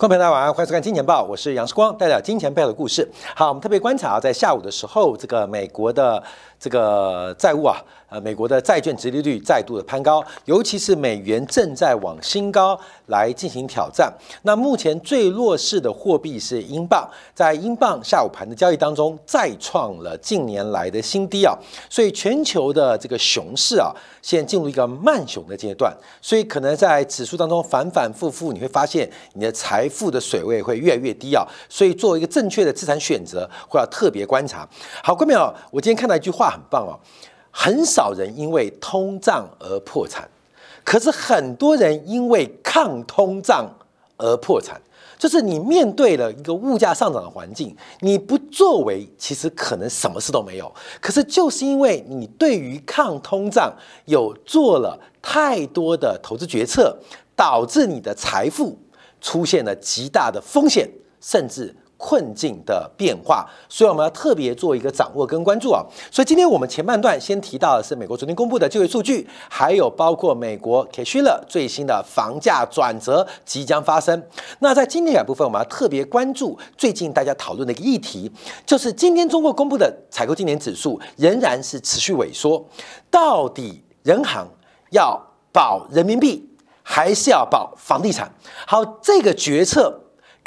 各位朋友大家晚上欢迎收看《金钱报》，我是杨世光，带来金钱背后的故事。好，我们特别观察啊，在下午的时候，这个美国的这个债务啊，呃，美国的债券殖利率再度的攀高，尤其是美元正在往新高来进行挑战。那目前最弱势的货币是英镑，在英镑下午盘的交易当中，再创了近年来的新低啊。所以全球的这个熊市啊，现在进入一个慢熊的阶段，所以可能在指数当中反反复复，你会发现你的财富的水位会越来越低啊。所以做一个正确的资产选择，会要特别观察。好，各位朋友，我今天看到一句话很棒哦，很少人因为通胀而破产，可是很多人因为抗通胀而破产。就是你面对了一个物价上涨的环境，你不作为，其实可能什么事都没有。可是就是因为你对于抗通胀有做了太多的投资决策，导致你的财富出现了极大的风险，甚至。困境的变化，所以我们要特别做一个掌握跟关注啊。所以今天我们前半段先提到的是美国昨天公布的就业数据，还有包括美国 k s h i l a 最新的房价转折即将发生。那在今天两部分，我们要特别关注最近大家讨论的一个议题，就是今天中国公布的采购今年指数仍然是持续萎缩，到底人行要保人民币还是要保房地产？好，这个决策。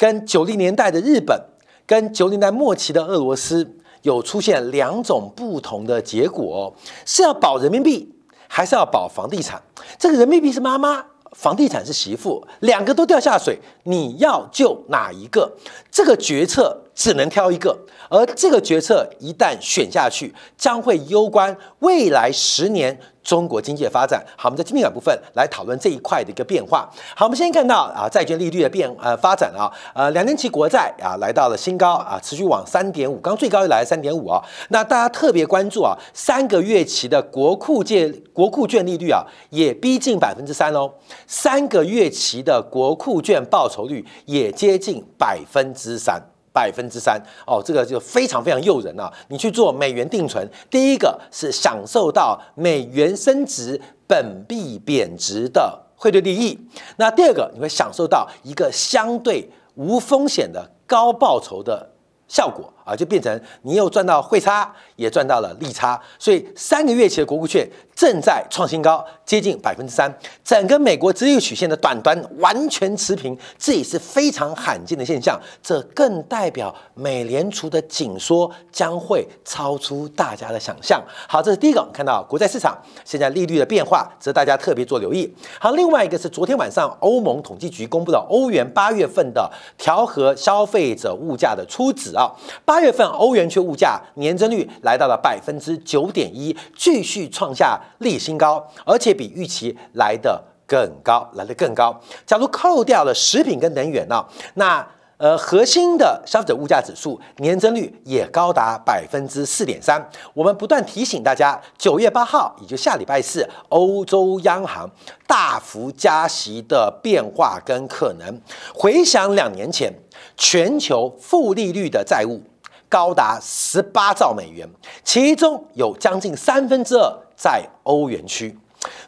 跟九零年代的日本，跟九零年代末期的俄罗斯有出现两种不同的结果，是要保人民币，还是要保房地产？这个人民币是妈妈，房地产是媳妇，两个都掉下水，你要救哪一个？这个决策只能挑一个，而这个决策一旦选下去，将会攸关未来十年。中国经济的发展，好，我们在经济感部分来讨论这一块的一个变化。好，我们先看到啊，债券利率的变呃发展啊，呃，两年期国债啊来到了新高啊，持续往三点五，刚最高又来三点五啊。那大家特别关注啊，三个月期的国库借国库券利率啊，也逼近百分之三哦，三个月期的国库券报酬率也接近百分之三。百分之三哦，这个就非常非常诱人啊！你去做美元定存，第一个是享受到美元升值、本币贬值的汇兑利益，那第二个你会享受到一个相对无风险的高报酬的效果。啊，就变成你又赚到汇差，也赚到了利差，所以三个月期的国库券正在创新高，接近百分之三，整个美国直率曲线的短端完全持平，这也是非常罕见的现象。这更代表美联储的紧缩将会超出大家的想象。好，这是第一个，看到国债市场现在利率的变化，值得大家特别做留意。好，另外一个是昨天晚上欧盟统计局公布的欧元八月份的调和消费者物价的初值啊。八月份欧元区物价年增率来到了百分之九点一，继续创下历史新高，而且比预期来的更高，来的更高。假如扣掉了食品跟能源呢，那呃核心的消费者物价指数年增率也高达百分之四点三。我们不断提醒大家，九月八号，也就下礼拜四，欧洲央行大幅加息的变化跟可能。回想两年前，全球负利率的债务。高达十八兆美元，其中有将近三分之二在欧元区。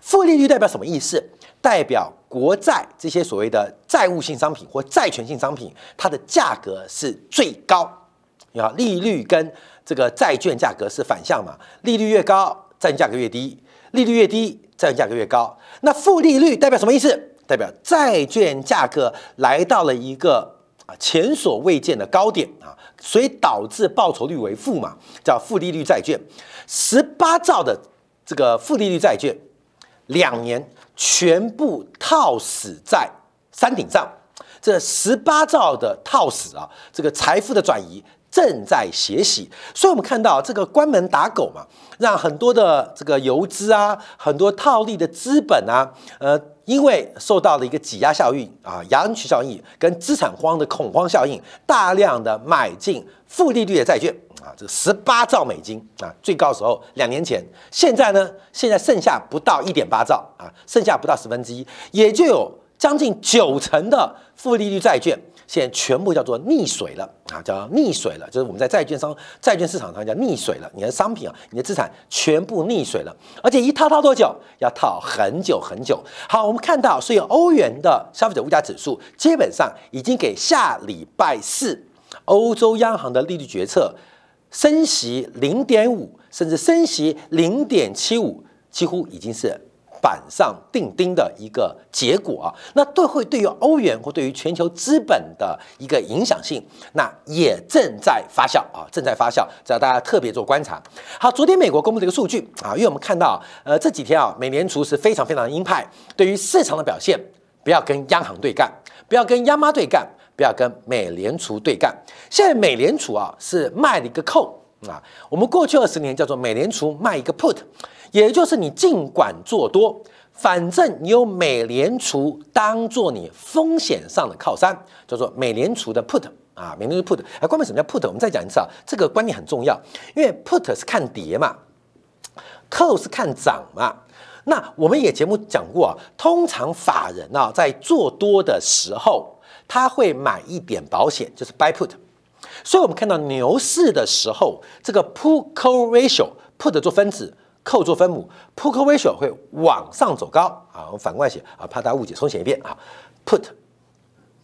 负利率代表什么意思？代表国债这些所谓的债务性商品或债权性商品，它的价格是最高。啊，利率跟这个债券价格是反向嘛？利率越高，债券价格越低；利率越低，债券价格越高。那负利率代表什么意思？代表债券价格来到了一个。啊，前所未见的高点啊，所以导致报酬率为负嘛，叫负利率债券，十八兆的这个负利率债券，两年全部套死在山顶上，这十八兆的套死啊，这个财富的转移正在斜洗，所以我们看到这个关门打狗嘛，让很多的这个游资啊，很多套利的资本啊，呃。因为受到了一个挤压效应啊，羊群效应跟资产荒的恐慌效应，大量的买进负利率的债券啊，这个十八兆美金啊，最高时候两年前，现在呢，现在剩下不到一点八兆啊，剩下不到十分之一，也就有将近九成的负利率债券。现在全部叫做溺水了啊，叫溺水了，就是我们在债券商、债券市场上叫溺水了。你的商品啊，你的资产全部溺水了，而且一套套多久？要套很久很久。好，我们看到，所以欧元的消费者物价指数基本上已经给下礼拜四欧洲央行的利率决策升息零点五，甚至升息零点七五，几乎已经是。板上钉钉的一个结果啊，那对会对于欧元或对于全球资本的一个影响性，那也正在发酵啊，正在发酵，只要大家特别做观察。好，昨天美国公布的一个数据啊，因为我们看到呃这几天啊，美联储是非常非常鹰派，对于市场的表现，不要跟央行对干，不要跟央妈对干，不要跟美联储对干。现在美联储啊是卖了一个扣啊，我们过去二十年叫做美联储卖一个 put。也就是你尽管做多，反正你有美联储当做你风险上的靠山，叫做美联储的 put 啊，美联储 put。哎，关键什么叫 put？我们再讲一次啊，这个观念很重要，因为 put 是看跌嘛，call 是看涨嘛。那我们也节目讲过啊，通常法人啊在做多的时候，他会买一点保险，就是 buy put。所以我们看到牛市的时候，这个 put call ratio put 做分子。扣做分母，put ratio 会往上走高啊。我反过来写啊，怕大家误解，重写一遍啊。put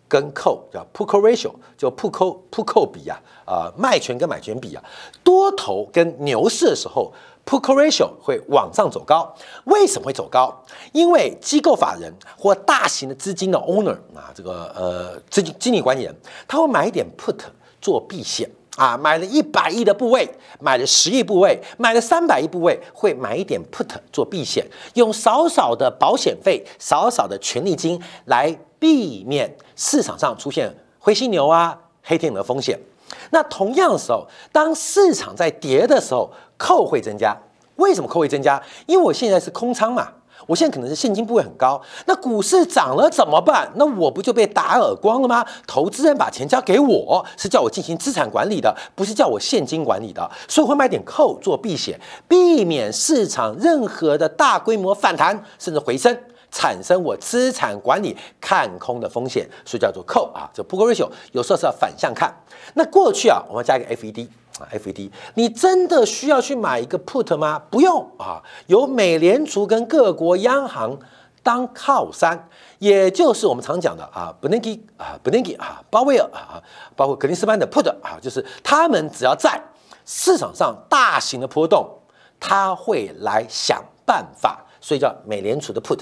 跟扣叫 put ratio，就 put call put 比啊，啊卖权跟买权比啊，多头跟牛市的时候，put ratio 会往上走高。为什么会走高？因为机构法人或大型的资金的 owner 啊，这个呃资金经理管理人，他会买一点 put 做避险。啊，买了一百亿的部位，买了十亿部位，买了三百亿部位，会买一点 put 做避险，用少少的保险费、少少的权利金来避免市场上出现灰犀牛啊、黑天鹅的风险。那同样的时候，当市场在跌的时候，扣会增加。为什么扣会增加？因为我现在是空仓嘛。我现在可能是现金部位很高，那股市涨了怎么办？那我不就被打耳光了吗？投资人把钱交给我，是叫我进行资产管理的，不是叫我现金管理的，所以会买点扣做避险，避免市场任何的大规模反弹甚至回升，产生我资产管理看空的风险，所以叫做扣啊。这 put ratio 有时候是要反向看。那过去啊，我们加一个 FED。，FED，你真的需要去买一个 put 吗？不用啊，由美联储跟各国央行当靠山，也就是我们常讲的啊，Bernanke 啊，Bernanke 啊，鲍威尔啊，包括格林斯潘的 put 啊，就是他们只要在市场上大型的波动，他会来想办法，所以叫美联储的 put。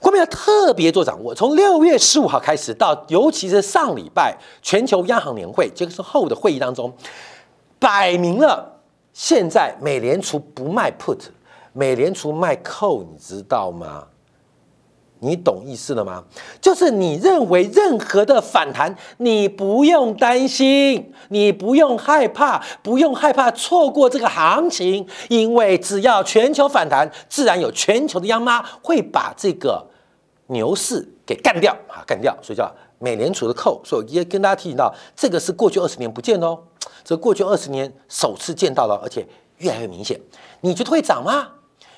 我们要特别做掌握，从六月十五号开始到，尤其是上礼拜全球央行年会，这个是后的会议当中。摆明了，现在美联储不卖 put，美联储卖 call，你知道吗？你懂意思了吗？就是你认为任何的反弹，你不用担心，你不用害怕，不用害怕错过这个行情，因为只要全球反弹，自然有全球的央妈会把这个牛市给干掉啊，干掉。所以叫美联储的扣，所以也跟大家提醒到，这个是过去二十年不见哦。这过去二十年首次见到了，而且越来越明显。你觉得会涨吗？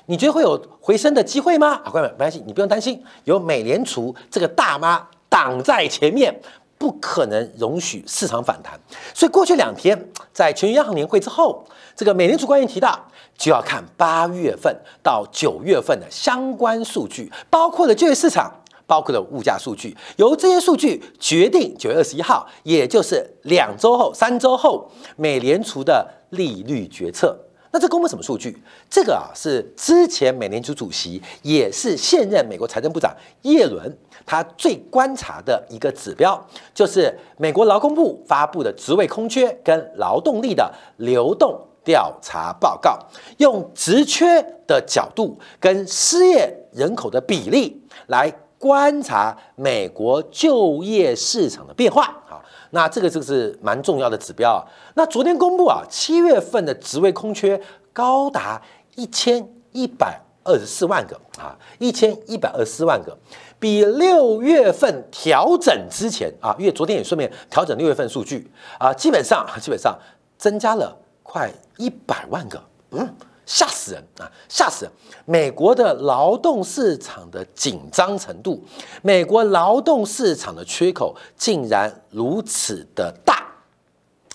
你觉得会有回升的机会吗？啊，各位没关系，你不用担心，有美联储这个大妈挡在前面，不可能容许市场反弹。所以过去两天在全球央行年会之后，这个美联储官员提到，就要看八月份到九月份的相关数据，包括了就业市场。包括了物价数据，由这些数据决定九月二十一号，也就是两周后、三周后，美联储的利率决策。那这公布什么数据？这个啊是之前美联储主席，也是现任美国财政部长耶伦，他最观察的一个指标，就是美国劳工部发布的职位空缺跟劳动力的流动调查报告，用职缺的角度跟失业人口的比例来。观察美国就业市场的变化。啊，那这个就是蛮重要的指标啊。那昨天公布啊，七月份的职位空缺高达一千一百二十四万个。啊，一千一百二十四万个，比六月份调整之前啊，因为昨天也顺便调整六月份数据啊，基本上基本上增加了快一百万个，嗯，吓死人啊，吓死人！美国的劳动市场的紧张程度，美国劳动市场的缺口竟然如此的大。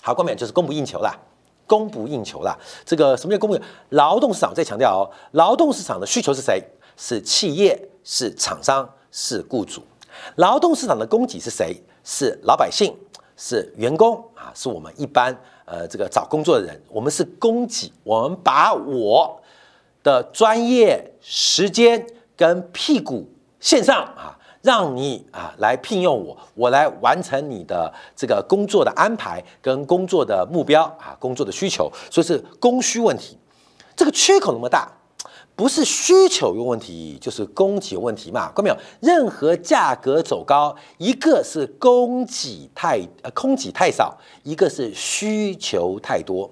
好，冠冕就是供不应求啦，供不应求啦。这个什么叫供不应？劳动市场再强调哦，劳动市场的需求是谁？是企业，是厂商，是雇主。劳动市场的供给是谁？是老百姓，是员工啊，是我们一般呃这个找工作的人。我们是供给，我们把我的专业时间跟屁股线上啊，让你啊来聘用我，我来完成你的这个工作的安排跟工作的目标啊，工作的需求，所以是供需问题。这个缺口那么大。不是需求有问题，就是供给有问题嘛？看到没有？任何价格走高，一个是供给太呃供给太少，一个是需求太多。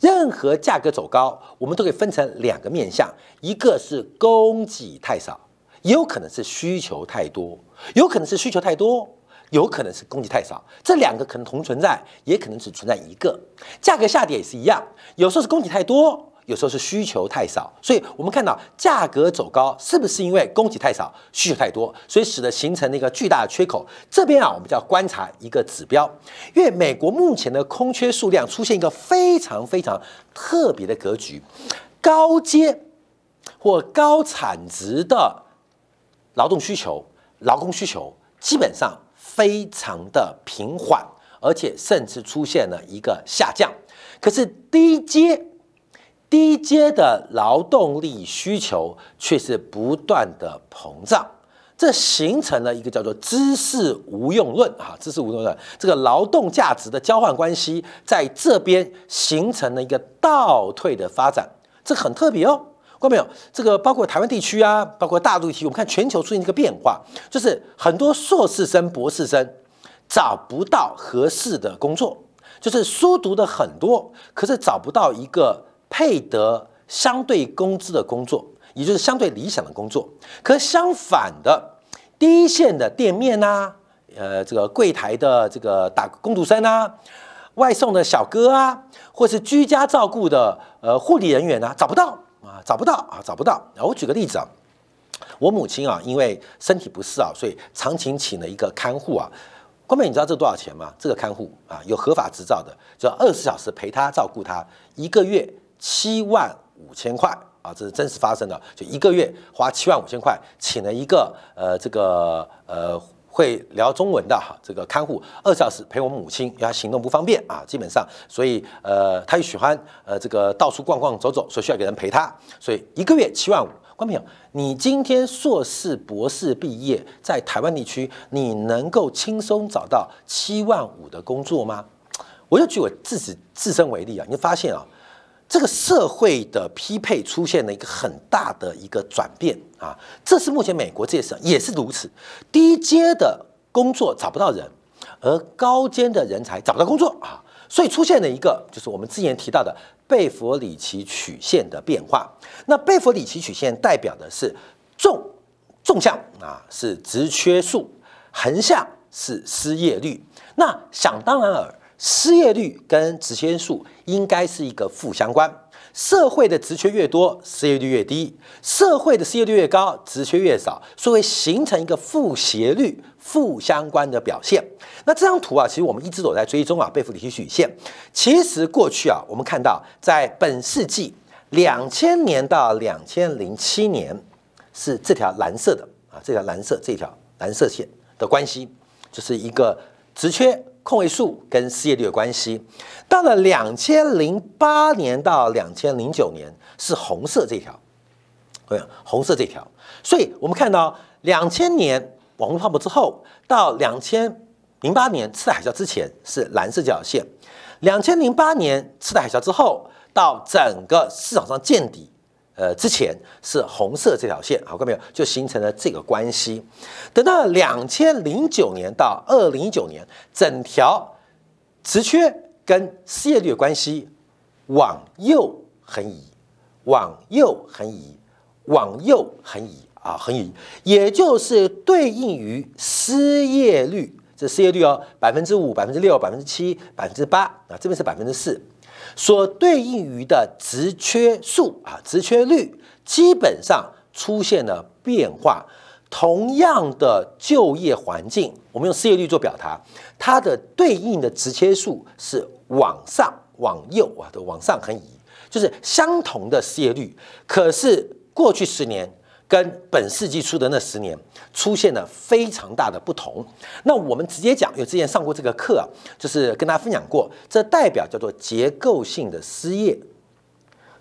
任何价格走高，我们都可以分成两个面向，一个是供给太少，也有可能是需求太多，有可能是需求太多，有可能是供给太少。这两个可能同存在，也可能只存在一个。价格下跌也是一样，有时候是供给太多。有时候是需求太少，所以我们看到价格走高，是不是因为供给太少、需求太多，所以使得形成了一个巨大的缺口？这边啊，我们就要观察一个指标，因为美国目前的空缺数量出现一个非常非常特别的格局，高阶或高产值的劳动需求、劳工需求基本上非常的平缓，而且甚至出现了一个下降，可是低阶。低阶的劳动力需求却是不断的膨胀，这形成了一个叫做“知识无用论”啊，“知识无用论”这个劳动价值的交换关系在这边形成了一个倒退的发展，这很特别哦。看到没有？这个包括台湾地区啊，包括大陆地区，我们看全球出现一个变化，就是很多硕士生、博士生找不到合适的工作，就是书读的很多，可是找不到一个。配得相对工资的工作，也就是相对理想的工作。可相反的，第一线的店面呐，呃，这个柜台的这个打工读生啊，外送的小哥啊，或是居家照顾的呃护理人员啊，找不到啊，找不到啊，找不到。我举个例子啊，我母亲啊，因为身体不适啊，所以常请请了一个看护啊。关妹，你知道这多少钱吗？这个看护啊，有合法执照的，就要二十小时陪他照顾他，一个月。七万五千块啊，这是真实发生的，就一个月花七万五千块，请了一个呃这个呃会聊中文的哈这个看护，二十四小时陪我母亲，因为他行动不方便啊，基本上，所以呃他又喜欢呃这个到处逛逛走走，所以需要给人陪他，所以一个月七万五。观众朋友，你今天硕士博士毕业，在台湾地区，你能够轻松找到七万五的工作吗？我就举我自己自身为例啊，你发现啊。这个社会的匹配出现了一个很大的一个转变啊，这是目前美国这些也是如此，低阶的工作找不到人，而高阶的人才找不到工作啊，所以出现了一个就是我们之前提到的贝弗里奇曲线的变化。那贝弗里奇曲线代表的是纵纵向啊是职缺数，横向是失业率。那想当然尔。失业率跟职缺数应该是一个负相关，社会的职缺越多，失业率越低；社会的失业率越高，职缺越少，所以会形成一个负斜率、负相关的表现。那这张图啊，其实我们一直都在追踪啊，贝弗里奇曲线。其实过去啊，我们看到在本世纪两千年到两千零七年是这条蓝色的啊，这条蓝色这条蓝色线的关系，就是一个职缺。空位数跟失业率有关系，到了两千零八年到两千零九年是红色这条，对，红色这条。所以我们看到两千年网络泡沫之后，到两千零八年次贷海啸之前是蓝色这条线，两千零八年次贷海啸之后，到整个市场上见底。呃，之前是红色这条线，好看没有？就形成了这个关系。等到两千零九年到二零一九年，整条职缺跟失业率的关系往右横移，往右横移，往右横移啊，横移，也就是对应于失业率。这失业率哦，百分之五、百分之六、百分之七、百分之八啊，这边是百分之四。所对应于的职缺数啊，职缺率基本上出现了变化。同样的就业环境，我们用失业率做表达，它的对应的职缺数是往上往右啊，都往上横移，就是相同的失业率，可是过去十年。跟本世纪初的那十年出现了非常大的不同。那我们直接讲，有之前上过这个课啊，就是跟大家分享过，这代表叫做结构性的失业。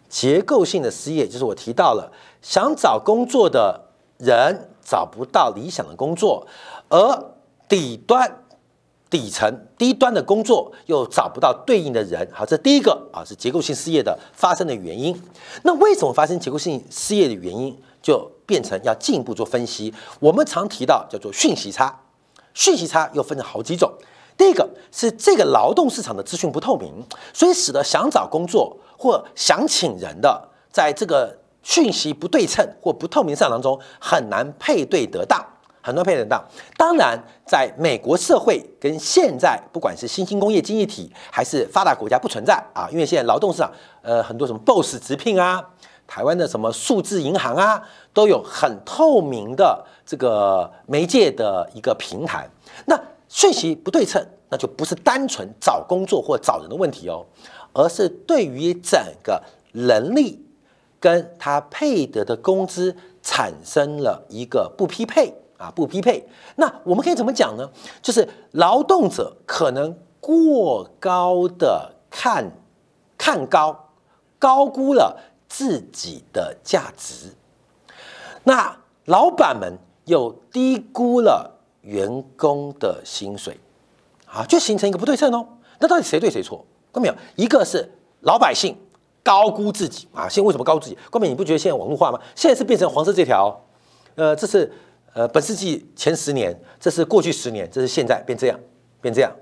结构性的失业就是我提到了，想找工作的人找不到理想的工作，而底端。底层低端的工作又找不到对应的人，好，这第一个啊是结构性失业的发生的原因。那为什么发生结构性失业的原因，就变成要进一步做分析。我们常提到叫做讯息差，讯息差又分成好几种。第一个是这个劳动市场的资讯不透明，所以使得想找工作或想请人的，在这个讯息不对称或不透明市场当中，很难配对得当。很多配得到，当然，在美国社会跟现在，不管是新兴工业经济体还是发达国家，不存在啊，因为现在劳动市场，呃，很多什么 BOSS 直聘啊，台湾的什么数字银行啊，都有很透明的这个媒介的一个平台。那讯息不对称，那就不是单纯找工作或找人的问题哦，而是对于整个能力跟他配得的工资产生了一个不匹配。啊，不匹配。那我们可以怎么讲呢？就是劳动者可能过高的看看高，高估了自己的价值。那老板们又低估了员工的薪水，啊，就形成一个不对称哦。那到底谁对谁错？看到没有？一个是老百姓高估自己啊。现在为什么高估自己？关明，你不觉得现在网络化吗？现在是变成黄色这条，呃，这是。呃，本世纪前十年，这是过去十年，这是现在变这样，变这样，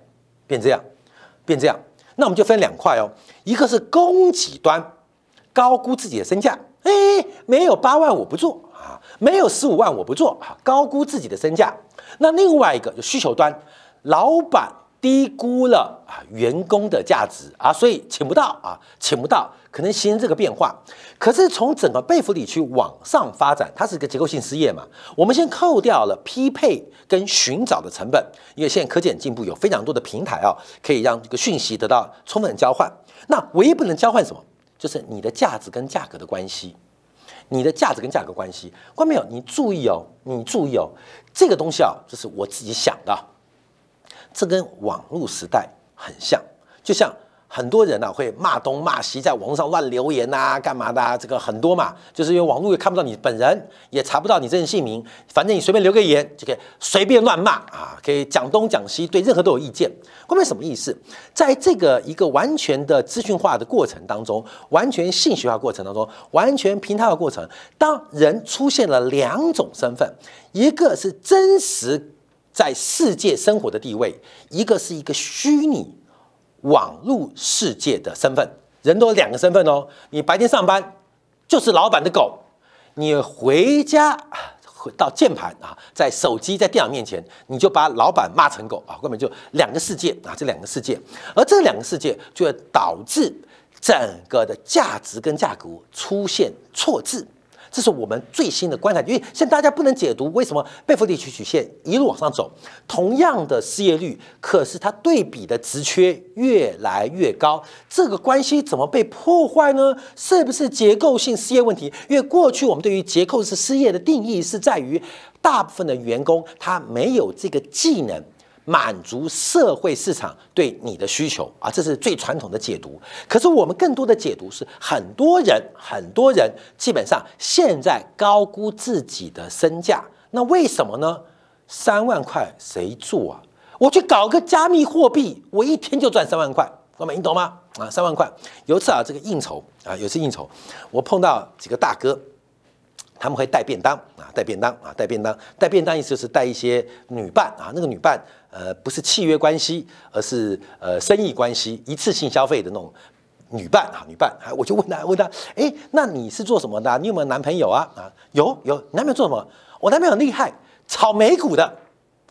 变这样，变这样。那我们就分两块哦，一个是供给端高估自己的身价，哎，没有八万我不做啊，没有十五万我不做啊，高估自己的身价。那另外一个就需求端，老板。低估了啊员工的价值啊，所以请不到啊，请不到，可能形成这个变化。可是从整个贝弗里区往上发展，它是一个结构性失业嘛。我们先扣掉了匹配跟寻找的成本，因为现在科技很进步，有非常多的平台啊，可以让这个讯息得到充分交换。那唯一不能交换什么，就是你的价值跟价格的关系。你的价值跟价格关系，关没有？你注意哦，你注意哦，这个东西啊，就是我自己想的。这跟网络时代很像，就像很多人呢会骂东骂西，在网上乱留言呐，干嘛的？这个很多嘛，就是因为网络也看不到你本人，也查不到你真实姓名，反正你随便留个言就可以随便乱骂啊，可以讲东讲西，对任何都有意见。后面什么意思？在这个一个完全的资讯化的过程当中，完全信息化过程当中，完全平台化过程，当人出现了两种身份，一个是真实。在世界生活的地位，一个是一个虚拟网络世界的身份，人都有两个身份哦。你白天上班就是老板的狗，你回家回到键盘啊，在手机在电脑面前，你就把老板骂成狗啊，根本就两个世界啊，这两个世界，而这两个世界就会导致整个的价值跟价格出现错字。这是我们最新的观察，因为现在大家不能解读为什么贝弗利曲曲线一路往上走，同样的失业率，可是它对比的职缺越来越高，这个关系怎么被破坏呢？是不是结构性失业问题？因为过去我们对于结构式失业的定义是在于大部分的员工他没有这个技能。满足社会市场对你的需求啊，这是最传统的解读。可是我们更多的解读是，很多人很多人基本上现在高估自己的身价。那为什么呢？三万块谁做啊？我去搞个加密货币，我一天就赚三万块，哥们，你懂吗？啊，三万块。有一次啊，这个应酬啊，有一次应酬，我碰到几个大哥。他们会带便当啊，带便当啊，带便当，带便当意思就是带一些女伴啊。那个女伴，呃，不是契约关系，而是呃生意关系，一次性消费的那种女伴啊，女伴。我就问他，问他，哎，那你是做什么的？你有没有男朋友啊？啊，有有，男朋友做什么？我男朋友很厉害，炒美股的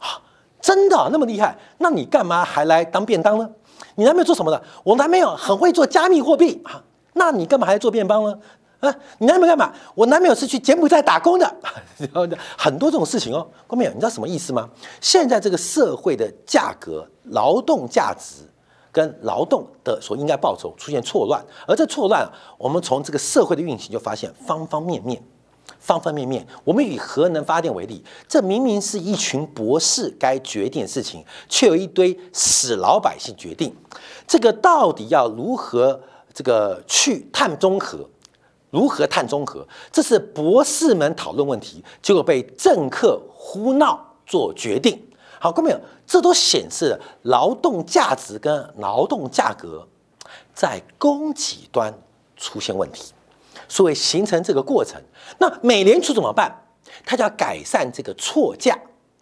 啊，真的那么厉害？那你干嘛还来当便当呢？你男朋友做什么的？我男朋友很会做加密货币啊，那你干嘛还做便当呢？啊，你男朋友干嘛？我男朋友是去柬埔寨打工的，然后很多这种事情哦。郭美，你知道什么意思吗？现在这个社会的价格、劳动价值跟劳动的所应该报酬出现错乱，而这错乱，我们从这个社会的运行就发现方方面面。方方面面，我们以核能发电为例，这明明是一群博士该决定的事情，却有一堆死老百姓决定。这个到底要如何这个去碳中和？如何碳中和？这是博士们讨论问题，结果被政客胡闹做决定。好，各位朋友，这都显示了劳动价值跟劳动价格在供给端出现问题。所以形成这个过程，那美联储怎么办？它就要改善这个错价，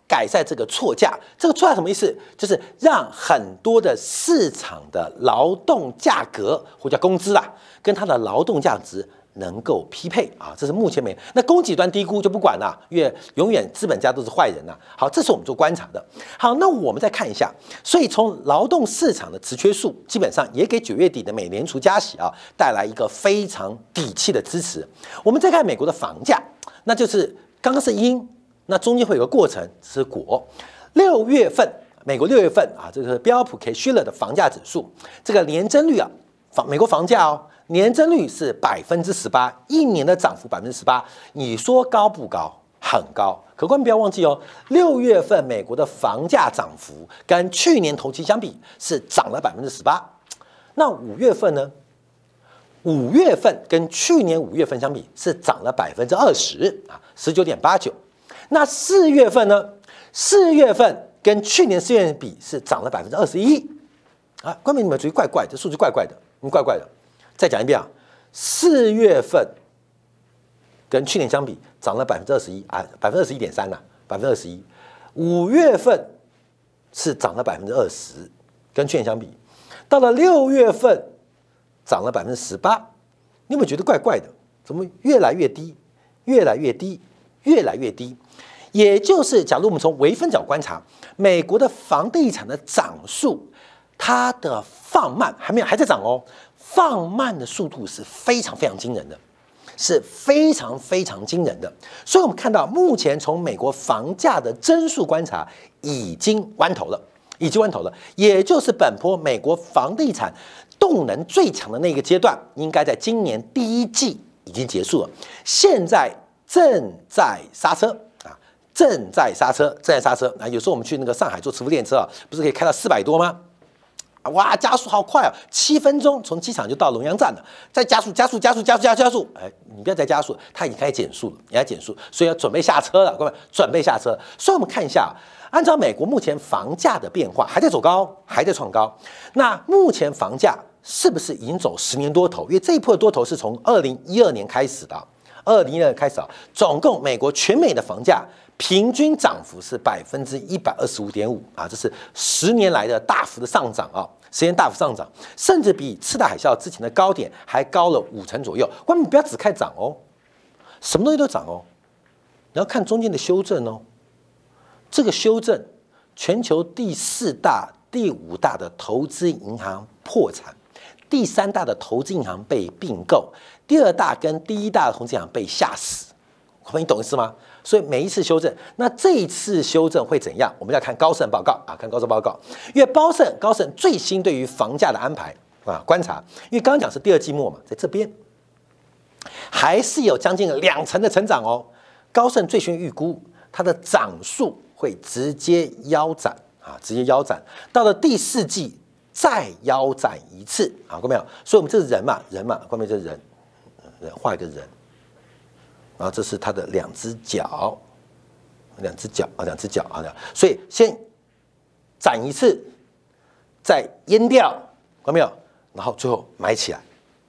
改善这个错价。这个错价什么意思？就是让很多的市场的劳动价格或叫工资啊，跟它的劳动价值。能够匹配啊，这是目前没那供给端低估就不管了，因为永远资本家都是坏人呐。好，这是我们做观察的。好，那我们再看一下，所以从劳动市场的职缺数，基本上也给九月底的美联储加息啊带来一个非常底气的支持。我们再看美国的房价，那就是刚刚是因，那中间会有个过程是果。六月份，美国六月份啊，这个标普 K 虚了的房价指数，这个年增率啊，房美国房价哦。年增率是百分之十八，一年的涨幅百分之十八，你说高不高？很高。可观不要忘记哦，六月份美国的房价涨幅跟去年同期相比是涨了百分之十八。那五月份呢？五月份跟去年五月份相比是涨了百分之二十啊，十九点八九。那四月份呢？四月份跟去年四月比是涨了百分之二十一啊。观众你们觉得怪怪，这数据怪怪的，你怪怪的。再讲一遍啊，四月份跟去年相比涨了百分之二十一啊，百分之二十一点三呐，百分之二十一。五月份是涨了百分之二十，跟去年相比，到了六月份涨了百分之十八。你有没有觉得怪怪的？怎么越来越低，越来越低，越来越低？也就是，假如我们从微分角观察，美国的房地产的涨速，它的放慢还没有还在涨哦。放慢的速度是非常非常惊人的，是非常非常惊人的。所以，我们看到目前从美国房价的增速观察，已经弯头了，已经弯头了。也就是本波美国房地产动能最强的那个阶段，应该在今年第一季已经结束了，现在正在刹车啊，正在刹车，正在刹车啊。有时候我们去那个上海坐磁浮电车啊，不是可以开到四百多吗？哇，加速好快啊！七分钟从机场就到龙阳站了。再加速，加速，加速，加速，加速，加速！哎，你不要再加速，它已经开始减速了，你要减速，所以要准备下车了，各位，准备下车。所以我们看一下，按照美国目前房价的变化，还在走高，还在创高。那目前房价是不是已经走十年多头？因为这一波多头是从二零一二年开始的，二零一二年开始啊，总共美国全美的房价平均涨幅是百分之一百二十五点五啊，这是十年来的大幅的上涨啊。时间大幅上涨，甚至比次贷海啸之前的高点还高了五成左右。关键不要只看涨哦，什么东西都涨哦，你要看中间的修正哦。这个修正，全球第四大、第五大的投资银行破产，第三大的投资银行被并购，第二大跟第一大的投资银行被吓死。你懂意思吗？所以每一次修正，那这一次修正会怎样？我们要看高盛报告啊，看高盛报告。因为高盛高盛最新对于房价的安排啊观察，因为刚刚讲是第二季末嘛，在这边还是有将近两成的成长哦。高盛最新预估它的涨速会直接腰斩啊，直接腰斩，到了第四季再腰斩一次啊，看到没有？所以我们这是人嘛，人嘛，后面这是人，人画一个人。然后这是它的两只脚，两只脚啊，两只脚啊，所以先斩一次，再阉掉，看到没有？然后最后埋起来。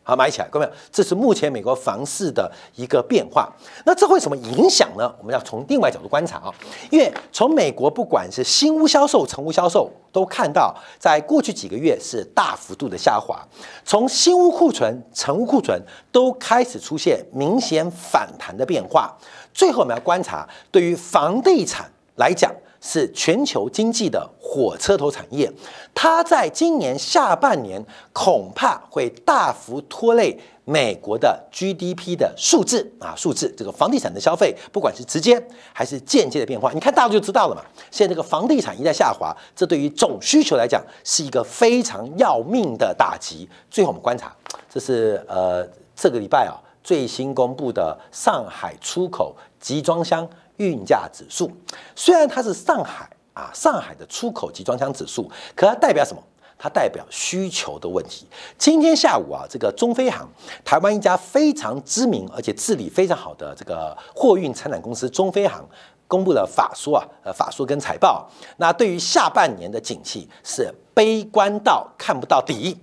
好，买起来，各位，这是目前美国房市的一个变化。那这会什么影响呢？我们要从另外角度观察啊，因为从美国不管是新屋销售、成屋销售，都看到在过去几个月是大幅度的下滑。从新屋库存、成屋库存都开始出现明显反弹的变化。最后我们要观察，对于房地产来讲，是全球经济的火车头产业，它在今年下半年恐怕会大幅拖累美国的 GDP 的数字啊，数字这个房地产的消费，不管是直接还是间接的变化，你看大陆就知道了嘛。现在这个房地产一在下滑，这对于总需求来讲是一个非常要命的打击。最后我们观察，这是呃这个礼拜啊最新公布的上海出口集装箱。运价指数虽然它是上海啊，上海的出口集装箱指数，可它代表什么？它代表需求的问题。今天下午啊，这个中飞航，台湾一家非常知名而且治理非常好的这个货运参展公司中飞航，公布了法说啊，呃，法说跟财报。那对于下半年的景气是悲观到看不到底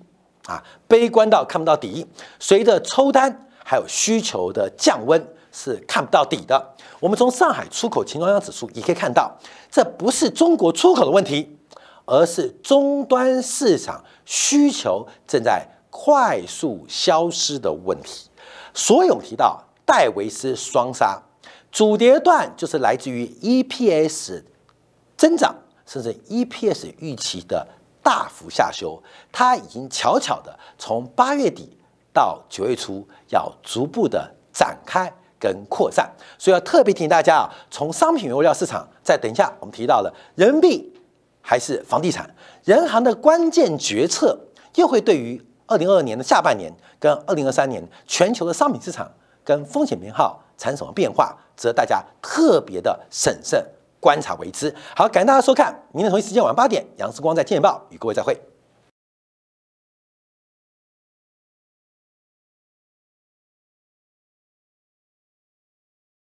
啊，悲观到看不到底。随着抽单还有需求的降温。是看不到底的。我们从上海出口集装箱指数也可以看到，这不是中国出口的问题，而是终端市场需求正在快速消失的问题。所以我们提到戴维斯双杀，主跌段就是来自于 EPS 增长，甚至 EPS 预期的大幅下修。它已经悄悄的从八月底到九月初，要逐步的展开。跟扩散，所以要特别提醒大家啊，从商品原料市场，再等一下，我们提到了人民币还是房地产，人行的关键决策又会对于二零二二年的下半年跟二零二三年全球的商品市场跟风险偏好产生什么变化，值得大家特别的审慎观察为之。好，感谢大家收看，明天同一时间晚上八点，杨世光在《见报》与各位再会。